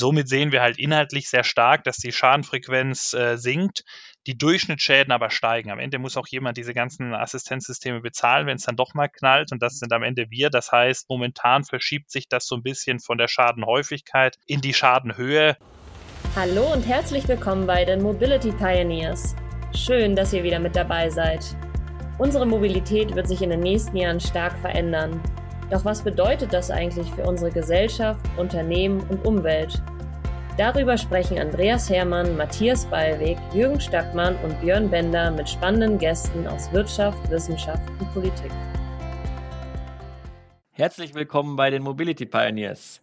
Somit sehen wir halt inhaltlich sehr stark, dass die Schadenfrequenz äh, sinkt, die Durchschnittsschäden aber steigen. Am Ende muss auch jemand diese ganzen Assistenzsysteme bezahlen, wenn es dann doch mal knallt. Und das sind am Ende wir. Das heißt, momentan verschiebt sich das so ein bisschen von der Schadenhäufigkeit in die Schadenhöhe. Hallo und herzlich willkommen bei den Mobility Pioneers. Schön, dass ihr wieder mit dabei seid. Unsere Mobilität wird sich in den nächsten Jahren stark verändern. Doch was bedeutet das eigentlich für unsere Gesellschaft, Unternehmen und Umwelt? Darüber sprechen Andreas Hermann, Matthias Ballweg, Jürgen Stackmann und Björn Bender mit spannenden Gästen aus Wirtschaft, Wissenschaft und Politik. Herzlich willkommen bei den Mobility Pioneers.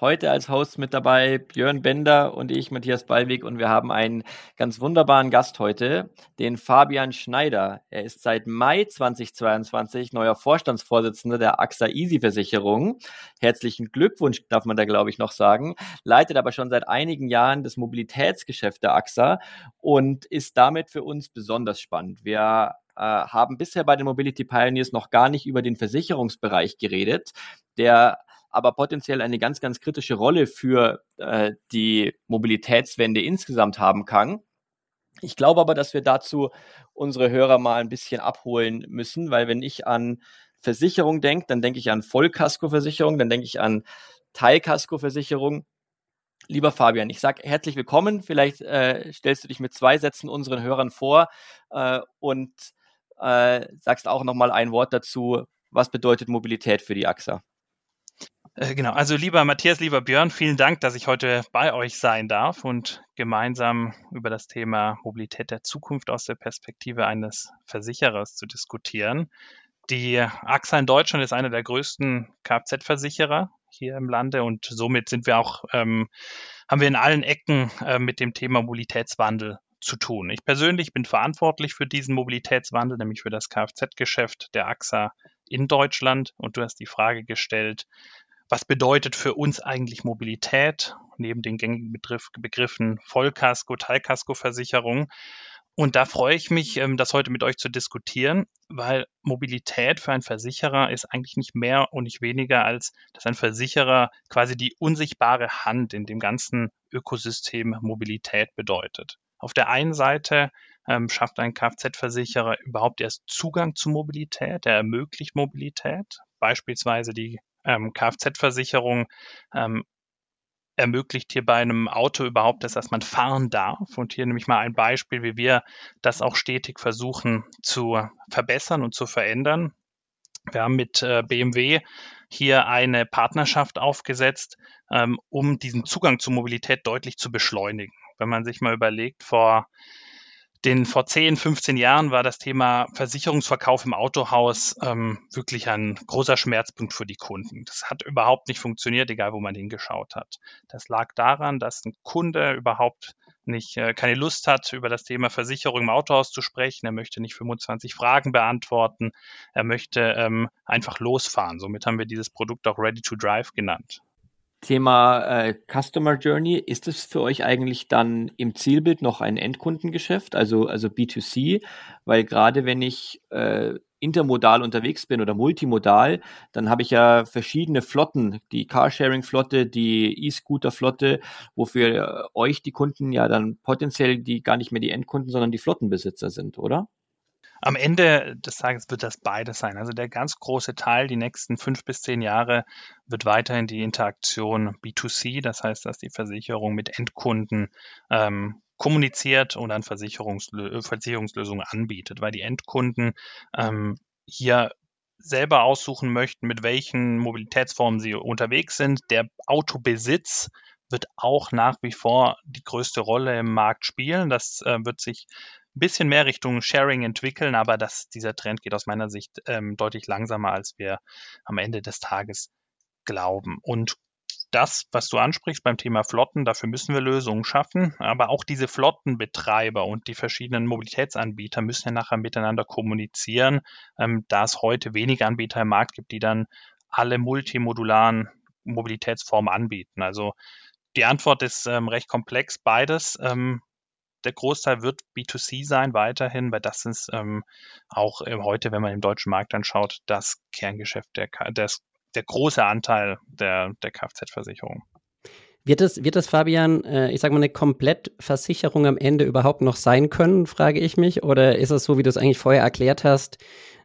Heute als Host mit dabei Björn Bender und ich, Matthias Ballweg, und wir haben einen ganz wunderbaren Gast heute, den Fabian Schneider. Er ist seit Mai 2022 neuer Vorstandsvorsitzender der AXA Easy Versicherung. Herzlichen Glückwunsch, darf man da, glaube ich, noch sagen. Leitet aber schon seit einigen Jahren das Mobilitätsgeschäft der AXA und ist damit für uns besonders spannend. Wir äh, haben bisher bei den Mobility Pioneers noch gar nicht über den Versicherungsbereich geredet, der aber potenziell eine ganz, ganz kritische Rolle für äh, die Mobilitätswende insgesamt haben kann. Ich glaube aber, dass wir dazu unsere Hörer mal ein bisschen abholen müssen, weil wenn ich an Versicherung denke, dann denke ich an Vollkaskoversicherung, dann denke ich an Teilkaskoversicherung. Lieber Fabian, ich sage herzlich willkommen. Vielleicht äh, stellst du dich mit zwei Sätzen unseren Hörern vor äh, und äh, sagst auch noch mal ein Wort dazu. Was bedeutet Mobilität für die AXA? Äh, genau, also lieber Matthias, lieber Björn, vielen Dank, dass ich heute bei euch sein darf und gemeinsam über das Thema Mobilität der Zukunft aus der Perspektive eines Versicherers zu diskutieren. Die AXA in Deutschland ist einer der größten Kfz-Versicherer hier im Lande und somit sind wir auch, ähm, haben wir in allen Ecken äh, mit dem Thema Mobilitätswandel zu tun. Ich persönlich bin verantwortlich für diesen Mobilitätswandel, nämlich für das Kfz-Geschäft der AXA in Deutschland. Und du hast die Frage gestellt, was bedeutet für uns eigentlich Mobilität, neben den gängigen Begriff, Begriffen Vollkasko, Teilkaskoversicherung. Und da freue ich mich, ähm, das heute mit euch zu diskutieren, weil Mobilität für einen Versicherer ist eigentlich nicht mehr und nicht weniger, als dass ein Versicherer quasi die unsichtbare Hand in dem ganzen Ökosystem Mobilität bedeutet. Auf der einen Seite ähm, schafft ein Kfz-Versicherer überhaupt erst Zugang zu Mobilität, er ermöglicht Mobilität, beispielsweise die ähm, Kfz-Versicherung ähm, ermöglicht hier bei einem Auto überhaupt das, dass man fahren darf. Und hier nehme ich mal ein Beispiel, wie wir das auch stetig versuchen zu verbessern und zu verändern. Wir haben mit äh, BMW hier eine Partnerschaft aufgesetzt, ähm, um diesen Zugang zur Mobilität deutlich zu beschleunigen. Wenn man sich mal überlegt, vor den vor 10, 15 Jahren war das Thema Versicherungsverkauf im Autohaus ähm, wirklich ein großer Schmerzpunkt für die Kunden. Das hat überhaupt nicht funktioniert, egal wo man hingeschaut hat. Das lag daran, dass ein Kunde überhaupt nicht äh, keine Lust hat, über das Thema Versicherung im Autohaus zu sprechen. Er möchte nicht 25 Fragen beantworten. Er möchte ähm, einfach losfahren. Somit haben wir dieses Produkt auch Ready to Drive genannt. Thema äh, Customer Journey, ist es für euch eigentlich dann im Zielbild noch ein Endkundengeschäft, also, also B2C? Weil gerade wenn ich äh, intermodal unterwegs bin oder multimodal, dann habe ich ja verschiedene Flotten, die Carsharing-Flotte, die E-Scooter-Flotte, wofür euch die Kunden ja dann potenziell die gar nicht mehr die Endkunden, sondern die Flottenbesitzer sind, oder? Am Ende des Tages wird das beides sein. Also der ganz große Teil, die nächsten fünf bis zehn Jahre, wird weiterhin die Interaktion B2C, das heißt, dass die Versicherung mit Endkunden ähm, kommuniziert und dann Versicherungslö Versicherungslösungen anbietet, weil die Endkunden ähm, hier selber aussuchen möchten, mit welchen Mobilitätsformen sie unterwegs sind. Der Autobesitz wird auch nach wie vor die größte Rolle im Markt spielen. Das äh, wird sich bisschen mehr Richtung Sharing entwickeln, aber das, dieser Trend geht aus meiner Sicht ähm, deutlich langsamer, als wir am Ende des Tages glauben. Und das, was du ansprichst beim Thema Flotten, dafür müssen wir Lösungen schaffen. Aber auch diese Flottenbetreiber und die verschiedenen Mobilitätsanbieter müssen ja nachher miteinander kommunizieren, ähm, da es heute wenige Anbieter im Markt gibt, die dann alle multimodularen Mobilitätsformen anbieten. Also die Antwort ist ähm, recht komplex, beides. Ähm, der Großteil wird B2C sein weiterhin, weil das ist ähm, auch äh, heute, wenn man im deutschen Markt anschaut, das Kerngeschäft, der, das, der große Anteil der, der Kfz-Versicherung. Wird es, wird es, Fabian, äh, ich sag mal, eine Komplettversicherung am Ende überhaupt noch sein können, frage ich mich? Oder ist es so, wie du es eigentlich vorher erklärt hast,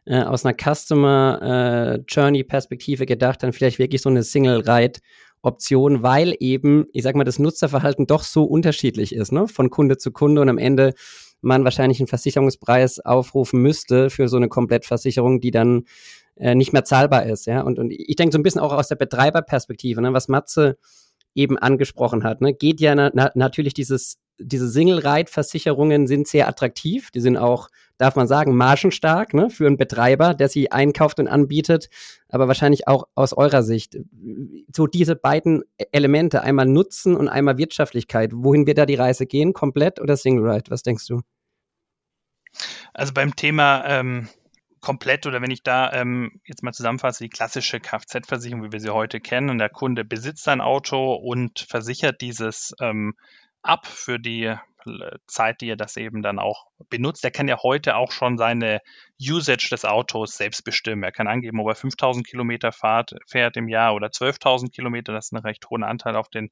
äh, aus einer Customer äh, gedacht, dann vielleicht wirklich so eine Single Ride Option, weil eben, ich sag mal, das Nutzerverhalten doch so unterschiedlich ist, ne? Von Kunde zu Kunde und am Ende man wahrscheinlich einen Versicherungspreis aufrufen müsste für so eine Komplettversicherung, die dann äh, nicht mehr zahlbar ist, ja. Und, und ich denke so ein bisschen auch aus der Betreiberperspektive, ne? was Matze eben angesprochen hat, ne? geht ja na natürlich dieses diese Single-Ride-Versicherungen sind sehr attraktiv. Die sind auch, darf man sagen, margenstark ne, für einen Betreiber, der sie einkauft und anbietet. Aber wahrscheinlich auch aus eurer Sicht. So diese beiden Elemente, einmal Nutzen und einmal Wirtschaftlichkeit. Wohin wird da die Reise gehen? Komplett oder Single-Ride? Was denkst du? Also beim Thema ähm, komplett oder wenn ich da ähm, jetzt mal zusammenfasse, die klassische Kfz-Versicherung, wie wir sie heute kennen, und der Kunde besitzt ein Auto und versichert dieses ähm, ab für die äh, Zeit, die er das eben dann auch benutzt. Er kann ja heute auch schon seine Usage des Autos selbst bestimmen. Er kann angeben, ob er 5000 Kilometer fahrt, fährt im Jahr oder 12.000 Kilometer. Das ist ein recht hohen Anteil auf den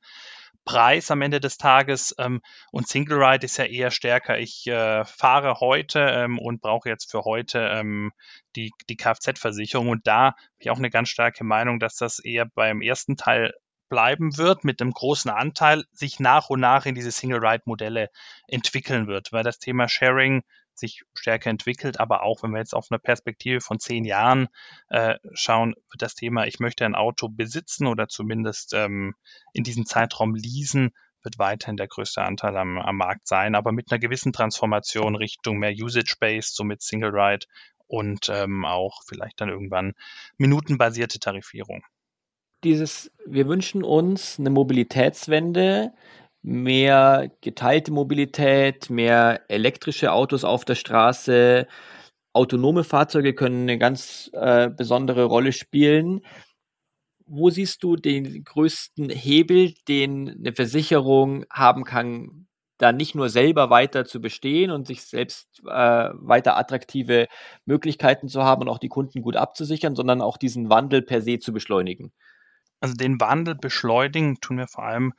Preis am Ende des Tages. Ähm, und Single Ride ist ja eher stärker. Ich äh, fahre heute ähm, und brauche jetzt für heute ähm, die, die Kfz-Versicherung. Und da habe ich auch eine ganz starke Meinung, dass das eher beim ersten Teil bleiben wird, mit einem großen Anteil sich nach und nach in diese Single-Ride-Modelle entwickeln wird, weil das Thema Sharing sich stärker entwickelt, aber auch wenn wir jetzt auf eine Perspektive von zehn Jahren äh, schauen, wird das Thema, ich möchte ein Auto besitzen oder zumindest ähm, in diesem Zeitraum leasen, wird weiterhin der größte Anteil am, am Markt sein, aber mit einer gewissen Transformation Richtung mehr Usage-Based, so mit Single Ride und ähm, auch vielleicht dann irgendwann minutenbasierte Tarifierung. Dieses, wir wünschen uns eine Mobilitätswende, mehr geteilte Mobilität, mehr elektrische Autos auf der Straße, autonome Fahrzeuge können eine ganz äh, besondere Rolle spielen. Wo siehst du den größten Hebel, den eine Versicherung haben kann, da nicht nur selber weiter zu bestehen und sich selbst äh, weiter attraktive Möglichkeiten zu haben und auch die Kunden gut abzusichern, sondern auch diesen Wandel per se zu beschleunigen? Also den Wandel beschleunigen tun wir vor allem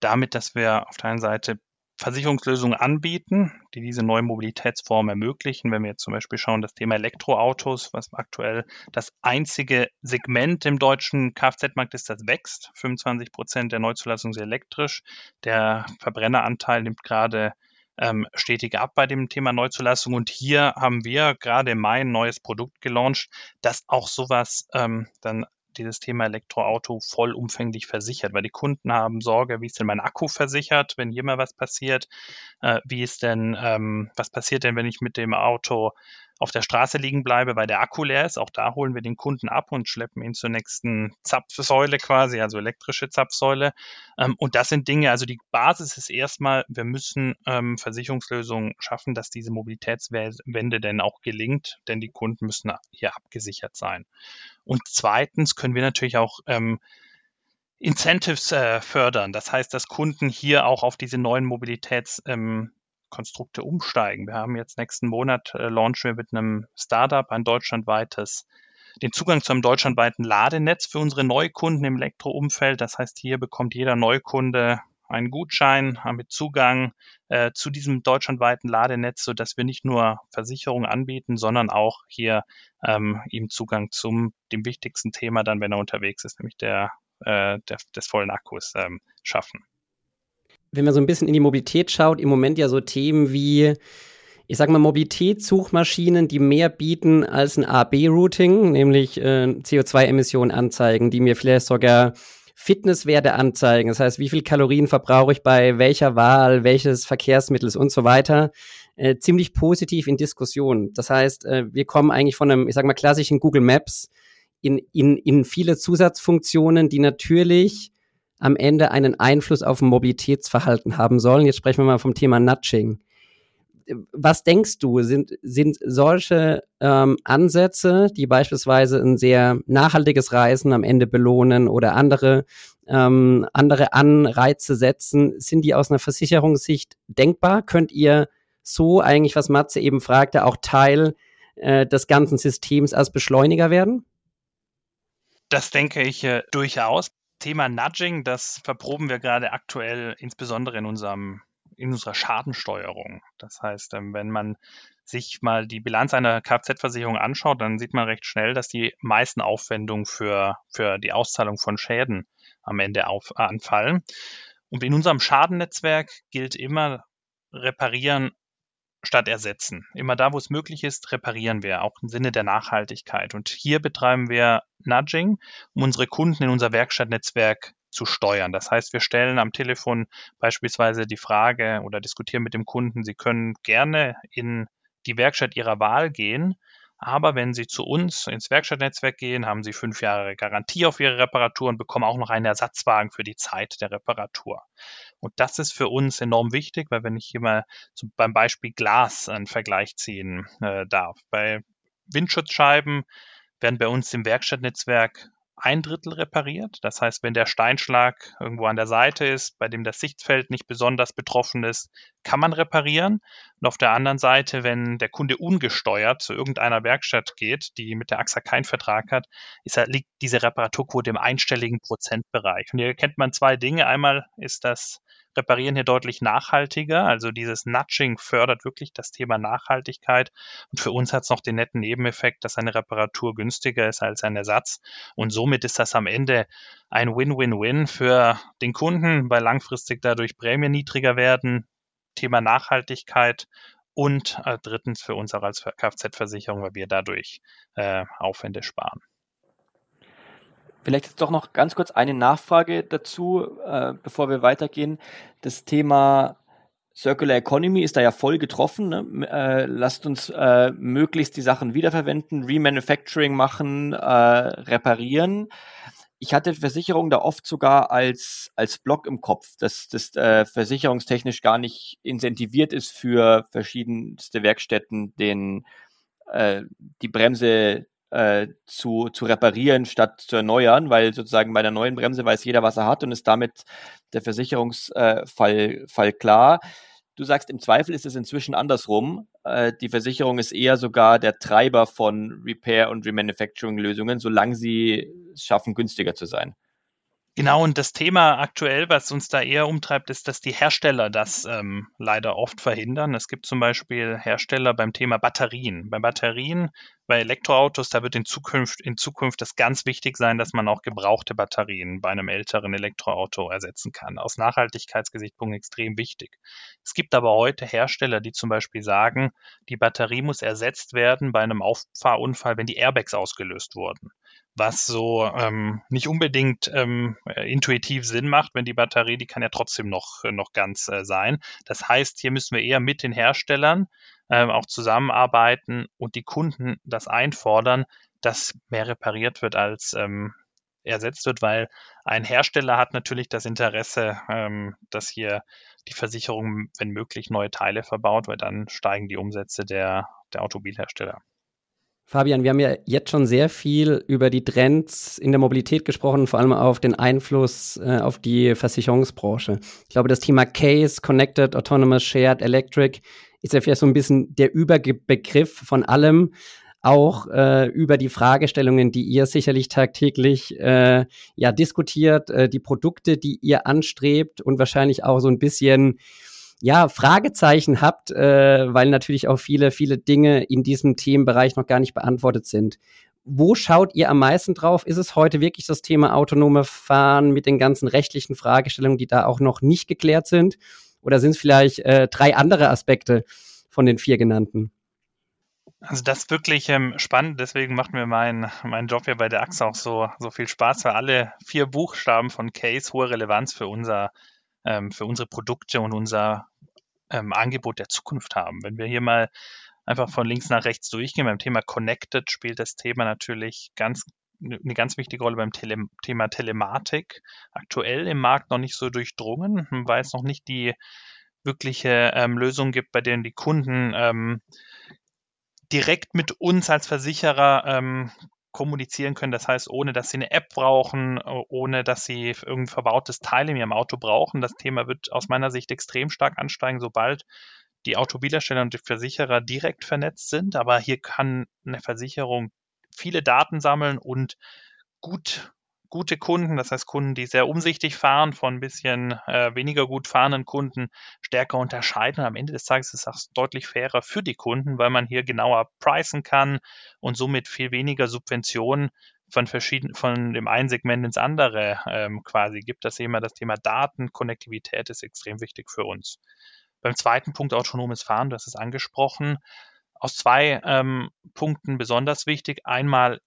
damit, dass wir auf der einen Seite Versicherungslösungen anbieten, die diese neue Mobilitätsform ermöglichen. Wenn wir jetzt zum Beispiel schauen, das Thema Elektroautos, was aktuell das einzige Segment im deutschen Kfz-Markt ist, das wächst. 25 Prozent der Neuzulassungen sind elektrisch. Der Verbrenneranteil nimmt gerade ähm, stetig ab bei dem Thema Neuzulassung. Und hier haben wir gerade im Mai ein neues Produkt gelauncht, das auch sowas ähm, dann dieses Thema Elektroauto vollumfänglich versichert, weil die Kunden haben Sorge, wie ist denn mein Akku versichert, wenn hier mal was passiert, äh, wie ist denn, ähm, was passiert denn, wenn ich mit dem Auto auf der Straße liegen bleibe, weil der Akku leer ist. Auch da holen wir den Kunden ab und schleppen ihn zur nächsten Zapfsäule quasi, also elektrische Zapfsäule. Ähm, und das sind Dinge, also die Basis ist erstmal, wir müssen ähm, Versicherungslösungen schaffen, dass diese Mobilitätswende denn auch gelingt, denn die Kunden müssen hier abgesichert sein. Und zweitens können wir natürlich auch ähm, Incentives äh, fördern. Das heißt, dass Kunden hier auch auf diese neuen Mobilitätskonstrukte ähm, umsteigen. Wir haben jetzt nächsten Monat äh, launchen wir mit einem Startup ein deutschlandweites den Zugang zu einem deutschlandweiten Ladenetz für unsere Neukunden im Elektroumfeld. Das heißt, hier bekommt jeder Neukunde einen Gutschein, wir Zugang äh, zu diesem deutschlandweiten Ladenetz, sodass wir nicht nur Versicherungen anbieten, sondern auch hier ähm, ihm Zugang zum dem wichtigsten Thema dann, wenn er unterwegs ist, nämlich der, äh, der des vollen Akkus ähm, schaffen. Wenn man so ein bisschen in die Mobilität schaut, im Moment ja so Themen wie ich sage mal, Mobilitätssuchmaschinen, die mehr bieten als ein A-B-Routing, nämlich äh, CO2-Emissionen anzeigen, die mir vielleicht sogar Fitnesswerte anzeigen. Das heißt, wie viel Kalorien verbrauche ich bei welcher Wahl, welches Verkehrsmittels und so weiter. Äh, ziemlich positiv in Diskussion. Das heißt, äh, wir kommen eigentlich von einem, ich sag mal, klassischen Google Maps in, in, in viele Zusatzfunktionen, die natürlich am Ende einen Einfluss auf Mobilitätsverhalten haben sollen. Jetzt sprechen wir mal vom Thema Nudging was denkst du, sind, sind solche ähm, Ansätze, die beispielsweise ein sehr nachhaltiges Reisen am Ende belohnen oder andere, ähm, andere Anreize setzen, sind die aus einer Versicherungssicht denkbar? Könnt ihr so eigentlich, was Matze eben fragte, auch Teil äh, des ganzen Systems als Beschleuniger werden? Das denke ich äh, durchaus. Thema Nudging, das verproben wir gerade aktuell insbesondere in unserem in unserer Schadensteuerung. Das heißt, ähm, wenn man sich mal die Bilanz einer Kfz-Versicherung anschaut, dann sieht man recht schnell, dass die meisten Aufwendungen für, für die Auszahlung von Schäden am Ende auf, anfallen. Und in unserem Schadennetzwerk gilt immer reparieren statt ersetzen. Immer da, wo es möglich ist, reparieren wir, auch im Sinne der Nachhaltigkeit. Und hier betreiben wir Nudging, um unsere Kunden in unser Werkstattnetzwerk zu steuern. Das heißt, wir stellen am Telefon beispielsweise die Frage oder diskutieren mit dem Kunden, Sie können gerne in die Werkstatt Ihrer Wahl gehen, aber wenn Sie zu uns ins Werkstattnetzwerk gehen, haben Sie fünf Jahre Garantie auf Ihre Reparatur und bekommen auch noch einen Ersatzwagen für die Zeit der Reparatur. Und das ist für uns enorm wichtig, weil wenn ich hier mal zum, beim Beispiel Glas einen Vergleich ziehen äh, darf. Bei Windschutzscheiben werden bei uns im Werkstattnetzwerk ein Drittel repariert. Das heißt, wenn der Steinschlag irgendwo an der Seite ist, bei dem das Sichtfeld nicht besonders betroffen ist, kann man reparieren. Und auf der anderen Seite, wenn der Kunde ungesteuert zu irgendeiner Werkstatt geht, die mit der AXA keinen Vertrag hat, ist, liegt diese Reparaturquote im einstelligen Prozentbereich. Und hier kennt man zwei Dinge. Einmal ist das Reparieren hier deutlich nachhaltiger. Also dieses Nudging fördert wirklich das Thema Nachhaltigkeit. Und für uns hat es noch den netten Nebeneffekt, dass eine Reparatur günstiger ist als ein Ersatz. Und somit ist das am Ende ein Win-Win-Win für den Kunden, weil langfristig dadurch Prämien niedriger werden. Thema Nachhaltigkeit und äh, drittens für uns auch als Kfz-Versicherung, weil wir dadurch äh, Aufwände sparen. Vielleicht jetzt doch noch ganz kurz eine Nachfrage dazu, äh, bevor wir weitergehen. Das Thema Circular Economy ist da ja voll getroffen. Ne? Äh, lasst uns äh, möglichst die Sachen wiederverwenden, Remanufacturing machen, äh, reparieren. Ich hatte Versicherung da oft sogar als, als Block im Kopf, dass das äh, versicherungstechnisch gar nicht incentiviert ist für verschiedenste Werkstätten, den, äh, die Bremse äh, zu, zu reparieren statt zu erneuern, weil sozusagen bei der neuen Bremse weiß jeder, was er hat und ist damit der Versicherungsfall äh, Fall klar. Du sagst, im Zweifel ist es inzwischen andersrum. Äh, die Versicherung ist eher sogar der Treiber von Repair- und Remanufacturing-Lösungen, solange sie es schaffen, günstiger zu sein. Genau, und das Thema aktuell, was uns da eher umtreibt, ist, dass die Hersteller das ähm, leider oft verhindern. Es gibt zum Beispiel Hersteller beim Thema Batterien. Bei Batterien, bei Elektroautos, da wird in Zukunft, in Zukunft das ganz wichtig sein, dass man auch gebrauchte Batterien bei einem älteren Elektroauto ersetzen kann. Aus Nachhaltigkeitsgesichtspunkten extrem wichtig. Es gibt aber heute Hersteller, die zum Beispiel sagen, die Batterie muss ersetzt werden bei einem Auffahrunfall, wenn die Airbags ausgelöst wurden was so ähm, nicht unbedingt ähm, äh, intuitiv Sinn macht, wenn die Batterie, die kann ja trotzdem noch, noch ganz äh, sein. Das heißt, hier müssen wir eher mit den Herstellern ähm, auch zusammenarbeiten und die Kunden das einfordern, dass mehr repariert wird als ähm, ersetzt wird, weil ein Hersteller hat natürlich das Interesse, ähm, dass hier die Versicherung, wenn möglich, neue Teile verbaut, weil dann steigen die Umsätze der, der Automobilhersteller. Fabian, wir haben ja jetzt schon sehr viel über die Trends in der Mobilität gesprochen, vor allem auf den Einfluss äh, auf die Versicherungsbranche. Ich glaube, das Thema Case, Connected, Autonomous, Shared, Electric ist ja vielleicht so ein bisschen der Überbegriff von allem, auch äh, über die Fragestellungen, die ihr sicherlich tagtäglich äh, ja diskutiert, äh, die Produkte, die ihr anstrebt und wahrscheinlich auch so ein bisschen ja, Fragezeichen habt, äh, weil natürlich auch viele, viele Dinge in diesem Themenbereich noch gar nicht beantwortet sind. Wo schaut ihr am meisten drauf? Ist es heute wirklich das Thema autonome Fahren mit den ganzen rechtlichen Fragestellungen, die da auch noch nicht geklärt sind? Oder sind es vielleicht äh, drei andere Aspekte von den vier genannten? Also das ist wirklich ähm, spannend, deswegen macht mir mein, mein Job hier bei der AXA auch so, so viel Spaß, weil alle vier Buchstaben von Case hohe Relevanz für unser für unsere Produkte und unser ähm, Angebot der Zukunft haben. Wenn wir hier mal einfach von links nach rechts durchgehen, beim Thema Connected spielt das Thema natürlich ganz eine ganz wichtige Rolle beim Tele Thema Telematik. Aktuell im Markt noch nicht so durchdrungen, weil es noch nicht die wirkliche ähm, Lösung gibt, bei denen die Kunden ähm, direkt mit uns als Versicherer ähm, kommunizieren können. Das heißt, ohne dass sie eine App brauchen, ohne dass sie irgendein verbautes Teil in ihrem Auto brauchen. Das Thema wird aus meiner Sicht extrem stark ansteigen, sobald die Automobilhersteller und die Versicherer direkt vernetzt sind. Aber hier kann eine Versicherung viele Daten sammeln und gut gute Kunden, das heißt Kunden, die sehr umsichtig fahren, von ein bisschen äh, weniger gut fahrenden Kunden stärker unterscheiden. Und am Ende des Tages ist das deutlich fairer für die Kunden, weil man hier genauer pricen kann und somit viel weniger Subventionen von verschiedenen, von dem einen Segment ins andere ähm, quasi gibt. Das Thema, das Thema Daten, Konnektivität ist extrem wichtig für uns. Beim zweiten Punkt autonomes Fahren, das ist angesprochen, aus zwei ähm, Punkten besonders wichtig. Einmal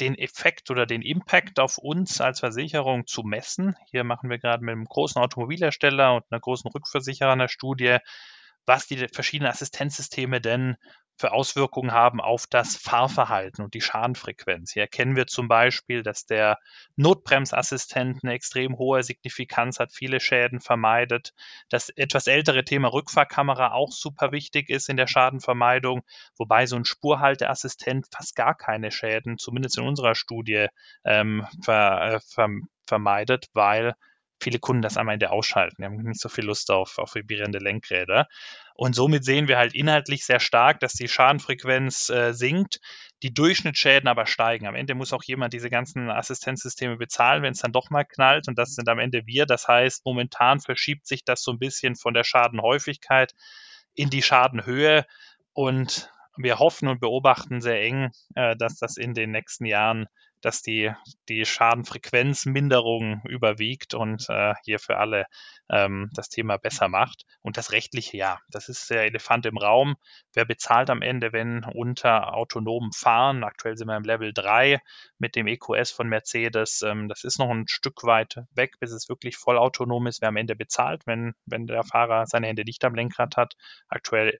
den Effekt oder den Impact auf uns als Versicherung zu messen. Hier machen wir gerade mit einem großen Automobilhersteller und einer großen Rückversicherer eine Studie, was die verschiedenen Assistenzsysteme denn für Auswirkungen haben auf das Fahrverhalten und die Schadenfrequenz. Hier erkennen wir zum Beispiel, dass der Notbremsassistent eine extrem hohe Signifikanz hat, viele Schäden vermeidet. Das etwas ältere Thema Rückfahrkamera auch super wichtig ist in der Schadenvermeidung, wobei so ein Spurhalteassistent fast gar keine Schäden, zumindest in unserer Studie, ähm, ver, äh, ver, vermeidet, weil viele Kunden das am Ende ausschalten. Die haben nicht so viel Lust auf, auf vibrierende Lenkräder. Und somit sehen wir halt inhaltlich sehr stark, dass die Schadenfrequenz äh, sinkt, die Durchschnittsschäden aber steigen. Am Ende muss auch jemand diese ganzen Assistenzsysteme bezahlen, wenn es dann doch mal knallt. Und das sind am Ende wir. Das heißt, momentan verschiebt sich das so ein bisschen von der Schadenhäufigkeit in die Schadenhöhe. Und wir hoffen und beobachten sehr eng, äh, dass das in den nächsten Jahren dass die, die Schadenfrequenzminderung überwiegt und äh, hier für alle ähm, das Thema besser macht. Und das rechtliche, ja, das ist der Elefant im Raum. Wer bezahlt am Ende, wenn unter autonomem Fahren, aktuell sind wir im Level 3 mit dem EQS von Mercedes, ähm, das ist noch ein Stück weit weg, bis es wirklich vollautonom ist. Wer am Ende bezahlt, wenn, wenn der Fahrer seine Hände nicht am Lenkrad hat. Aktuell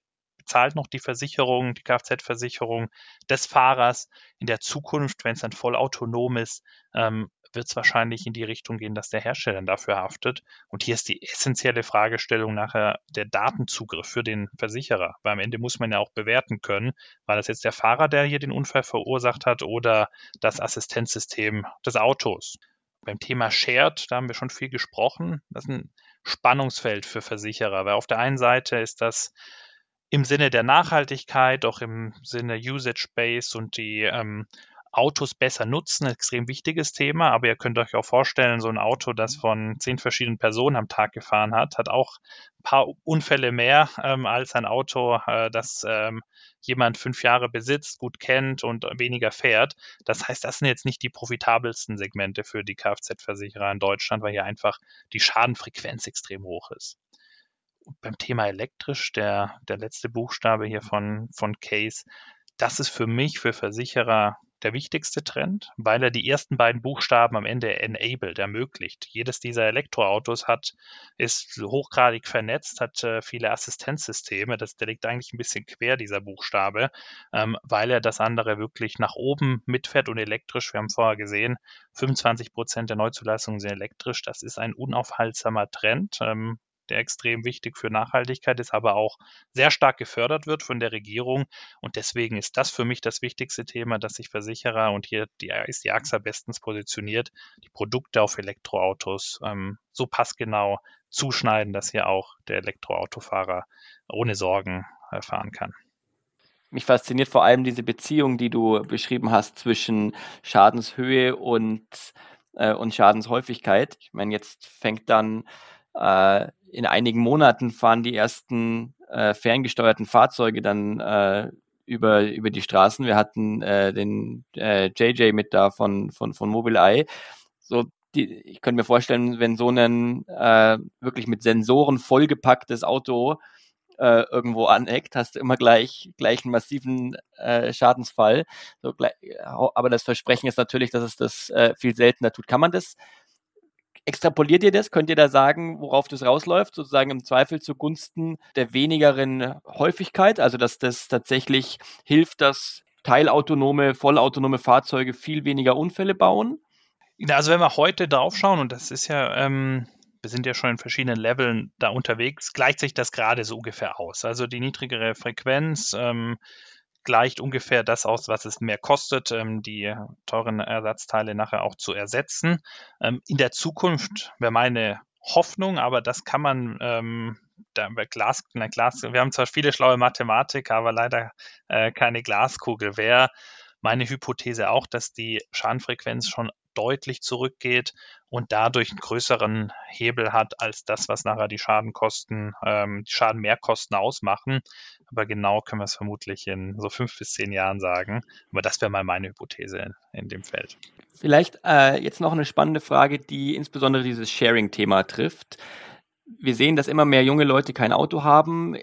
zahlt noch die Versicherung, die Kfz-Versicherung des Fahrers. In der Zukunft, wenn es dann voll autonom ist, ähm, wird es wahrscheinlich in die Richtung gehen, dass der Hersteller dafür haftet. Und hier ist die essentielle Fragestellung nachher der Datenzugriff für den Versicherer. Weil am Ende muss man ja auch bewerten können, war das jetzt der Fahrer, der hier den Unfall verursacht hat oder das Assistenzsystem des Autos. Beim Thema Shared, da haben wir schon viel gesprochen. Das ist ein Spannungsfeld für Versicherer, weil auf der einen Seite ist das im Sinne der Nachhaltigkeit, auch im Sinne Usage Base und die ähm, Autos besser nutzen, extrem wichtiges Thema. Aber ihr könnt euch auch vorstellen, so ein Auto, das von zehn verschiedenen Personen am Tag gefahren hat, hat auch ein paar Unfälle mehr ähm, als ein Auto, äh, das ähm, jemand fünf Jahre besitzt, gut kennt und weniger fährt. Das heißt, das sind jetzt nicht die profitabelsten Segmente für die Kfz-Versicherer in Deutschland, weil hier einfach die Schadenfrequenz extrem hoch ist beim Thema elektrisch, der, der letzte Buchstabe hier von, von Case, das ist für mich, für Versicherer, der wichtigste Trend, weil er die ersten beiden Buchstaben am Ende enabled, ermöglicht. Jedes dieser Elektroautos hat, ist hochgradig vernetzt, hat äh, viele Assistenzsysteme. Das, der liegt eigentlich ein bisschen quer, dieser Buchstabe, ähm, weil er das andere wirklich nach oben mitfährt und elektrisch. Wir haben vorher gesehen, 25 Prozent der Neuzulassungen sind elektrisch. Das ist ein unaufhaltsamer Trend. Ähm, der extrem wichtig für Nachhaltigkeit ist, aber auch sehr stark gefördert wird von der Regierung. Und deswegen ist das für mich das wichtigste Thema, dass sich Versicherer und hier die, ist die AXA bestens positioniert, die Produkte auf Elektroautos ähm, so passgenau zuschneiden, dass hier auch der Elektroautofahrer ohne Sorgen äh, fahren kann. Mich fasziniert vor allem diese Beziehung, die du beschrieben hast zwischen Schadenshöhe und, äh, und Schadenshäufigkeit. Ich meine, jetzt fängt dann äh, in einigen Monaten fahren die ersten äh, ferngesteuerten Fahrzeuge dann äh, über, über die Straßen. Wir hatten äh, den äh, JJ mit da von, von, von Mobileye. So, die, ich könnte mir vorstellen, wenn so ein äh, wirklich mit Sensoren vollgepacktes Auto äh, irgendwo aneckt, hast du immer gleich, gleich einen massiven äh, Schadensfall. So, gleich, aber das Versprechen ist natürlich, dass es das äh, viel seltener tut. Kann man das Extrapoliert ihr das? Könnt ihr da sagen, worauf das rausläuft? Sozusagen im Zweifel zugunsten der wenigeren Häufigkeit, also dass das tatsächlich hilft, dass teilautonome, vollautonome Fahrzeuge viel weniger Unfälle bauen? Also wenn wir heute draufschauen, und das ist ja, ähm, wir sind ja schon in verschiedenen Leveln da unterwegs, gleicht sich das gerade so ungefähr aus. Also die niedrigere Frequenz, ähm, gleicht ungefähr das aus, was es mehr kostet, ähm, die teuren Ersatzteile nachher auch zu ersetzen. Ähm, in der Zukunft wäre meine Hoffnung, aber das kann man ähm, da Glas, na, Glas, wir haben zwar viele schlaue Mathematiker, aber leider äh, keine Glaskugel. Wäre meine Hypothese auch, dass die Schadenfrequenz schon deutlich zurückgeht und dadurch einen größeren Hebel hat als das, was nachher die Schadenkosten, ähm, die Schadenmehrkosten ausmachen. Aber genau können wir es vermutlich in so fünf bis zehn Jahren sagen. Aber das wäre mal meine Hypothese in, in dem Feld. Vielleicht äh, jetzt noch eine spannende Frage, die insbesondere dieses Sharing-Thema trifft. Wir sehen, dass immer mehr junge Leute kein Auto haben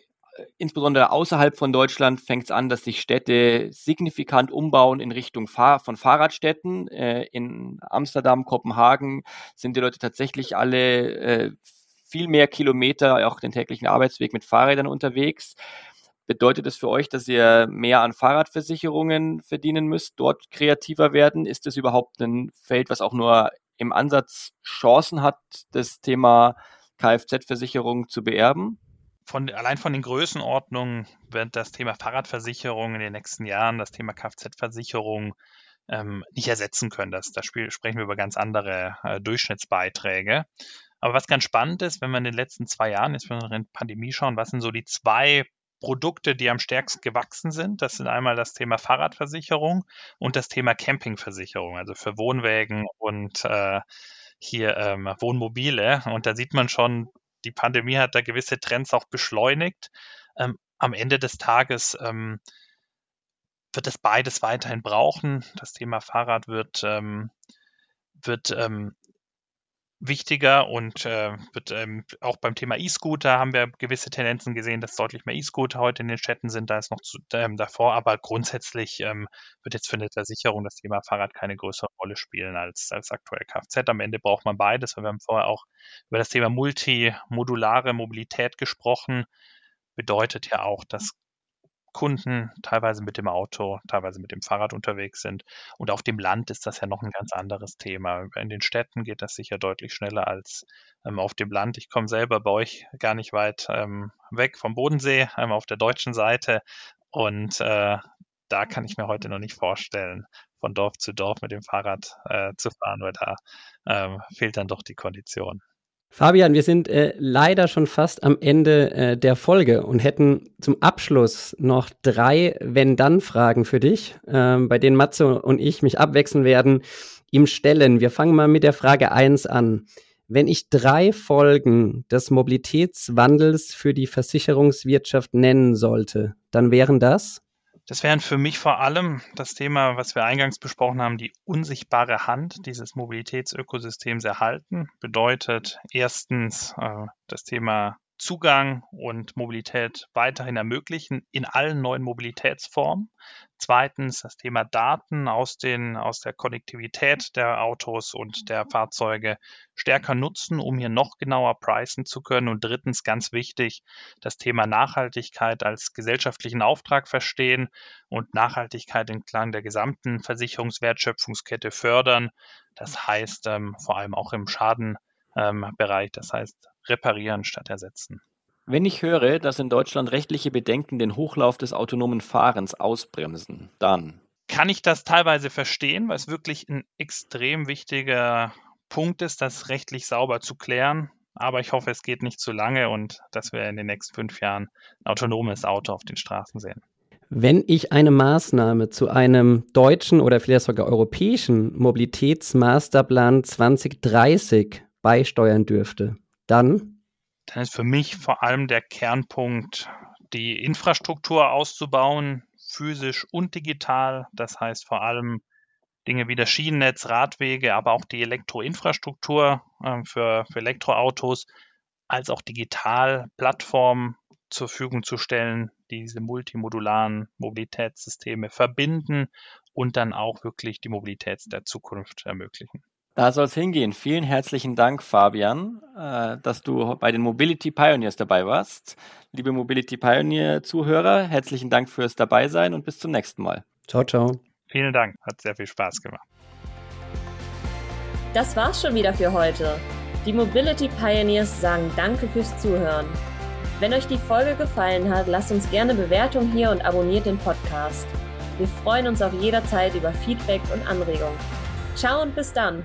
insbesondere außerhalb von Deutschland fängt es an, dass sich Städte signifikant umbauen in Richtung Fahr von Fahrradstädten. Äh, in Amsterdam, Kopenhagen sind die Leute tatsächlich alle äh, viel mehr Kilometer, auch den täglichen Arbeitsweg mit Fahrrädern unterwegs. Bedeutet das für euch, dass ihr mehr an Fahrradversicherungen verdienen müsst, dort kreativer werden? Ist das überhaupt ein Feld, was auch nur im Ansatz Chancen hat, das Thema Kfz-Versicherung zu beerben? Von, allein von den Größenordnungen wird das Thema Fahrradversicherung in den nächsten Jahren, das Thema Kfz-Versicherung ähm, nicht ersetzen können. Das, da sprechen wir über ganz andere äh, Durchschnittsbeiträge. Aber was ganz spannend ist, wenn wir in den letzten zwei Jahren, jetzt wenn wir in Pandemie schauen, was sind so die zwei Produkte, die am stärksten gewachsen sind. Das sind einmal das Thema Fahrradversicherung und das Thema Campingversicherung, also für Wohnwägen und äh, hier ähm, Wohnmobile. Und da sieht man schon, die Pandemie hat da gewisse Trends auch beschleunigt. Ähm, am Ende des Tages ähm, wird es beides weiterhin brauchen. Das Thema Fahrrad wird, ähm, wird ähm, wichtiger und äh, wird ähm, auch beim Thema E-Scooter haben wir gewisse Tendenzen gesehen, dass deutlich mehr E-Scooter heute in den Städten sind. Da ist noch zu, ähm, davor, aber grundsätzlich ähm, wird jetzt für eine Versicherung das Thema Fahrrad keine größere Rolle spielen als, als aktuell Kfz. Am Ende braucht man beides. Wir haben vorher auch über das Thema multimodulare Mobilität gesprochen. Bedeutet ja auch, dass Kunden teilweise mit dem Auto, teilweise mit dem Fahrrad unterwegs sind. Und auf dem Land ist das ja noch ein ganz anderes Thema. In den Städten geht das sicher deutlich schneller als ähm, auf dem Land. Ich komme selber bei euch gar nicht weit ähm, weg vom Bodensee, ähm, auf der deutschen Seite. Und äh, da kann ich mir heute noch nicht vorstellen, von Dorf zu Dorf mit dem Fahrrad äh, zu fahren, weil da ähm, fehlt dann doch die Kondition. Fabian, wir sind äh, leider schon fast am Ende äh, der Folge und hätten zum Abschluss noch drei Wenn-Dann-Fragen für dich, äh, bei denen Matze und ich mich abwechseln werden, ihm stellen. Wir fangen mal mit der Frage 1 an. Wenn ich drei Folgen des Mobilitätswandels für die Versicherungswirtschaft nennen sollte, dann wären das? Das wären für mich vor allem das Thema, was wir eingangs besprochen haben, die unsichtbare Hand dieses Mobilitätsökosystems erhalten. Bedeutet erstens äh, das Thema Zugang und Mobilität weiterhin ermöglichen in allen neuen Mobilitätsformen. Zweitens das Thema Daten aus, den, aus der Konnektivität der Autos und der Fahrzeuge stärker nutzen, um hier noch genauer preisen zu können. Und drittens ganz wichtig, das Thema Nachhaltigkeit als gesellschaftlichen Auftrag verstehen und Nachhaltigkeit entlang der gesamten Versicherungswertschöpfungskette fördern. Das heißt ähm, vor allem auch im Schadenbereich, ähm, das heißt reparieren statt ersetzen. Wenn ich höre, dass in Deutschland rechtliche Bedenken den Hochlauf des autonomen Fahrens ausbremsen, dann kann ich das teilweise verstehen, weil es wirklich ein extrem wichtiger Punkt ist, das rechtlich sauber zu klären. Aber ich hoffe, es geht nicht zu lange und dass wir in den nächsten fünf Jahren ein autonomes Auto auf den Straßen sehen. Wenn ich eine Maßnahme zu einem deutschen oder vielleicht sogar europäischen Mobilitätsmasterplan 2030 beisteuern dürfte, dann? Dann ist für mich vor allem der Kernpunkt, die Infrastruktur auszubauen, physisch und digital. Das heißt vor allem Dinge wie das Schienennetz, Radwege, aber auch die Elektroinfrastruktur äh, für, für Elektroautos, als auch digital Plattformen zur Verfügung zu stellen, die diese multimodularen Mobilitätssysteme verbinden und dann auch wirklich die Mobilität der Zukunft ermöglichen. Da soll es hingehen. Vielen herzlichen Dank, Fabian, äh, dass du bei den Mobility Pioneers dabei warst. Liebe Mobility Pioneer-Zuhörer, herzlichen Dank fürs Dabeisein und bis zum nächsten Mal. Ciao, ciao. Vielen Dank, hat sehr viel Spaß gemacht. Das war's schon wieder für heute. Die Mobility Pioneers sagen Danke fürs Zuhören. Wenn euch die Folge gefallen hat, lasst uns gerne Bewertung hier und abonniert den Podcast. Wir freuen uns auch jederzeit über Feedback und Anregungen. Ciao und bis dann!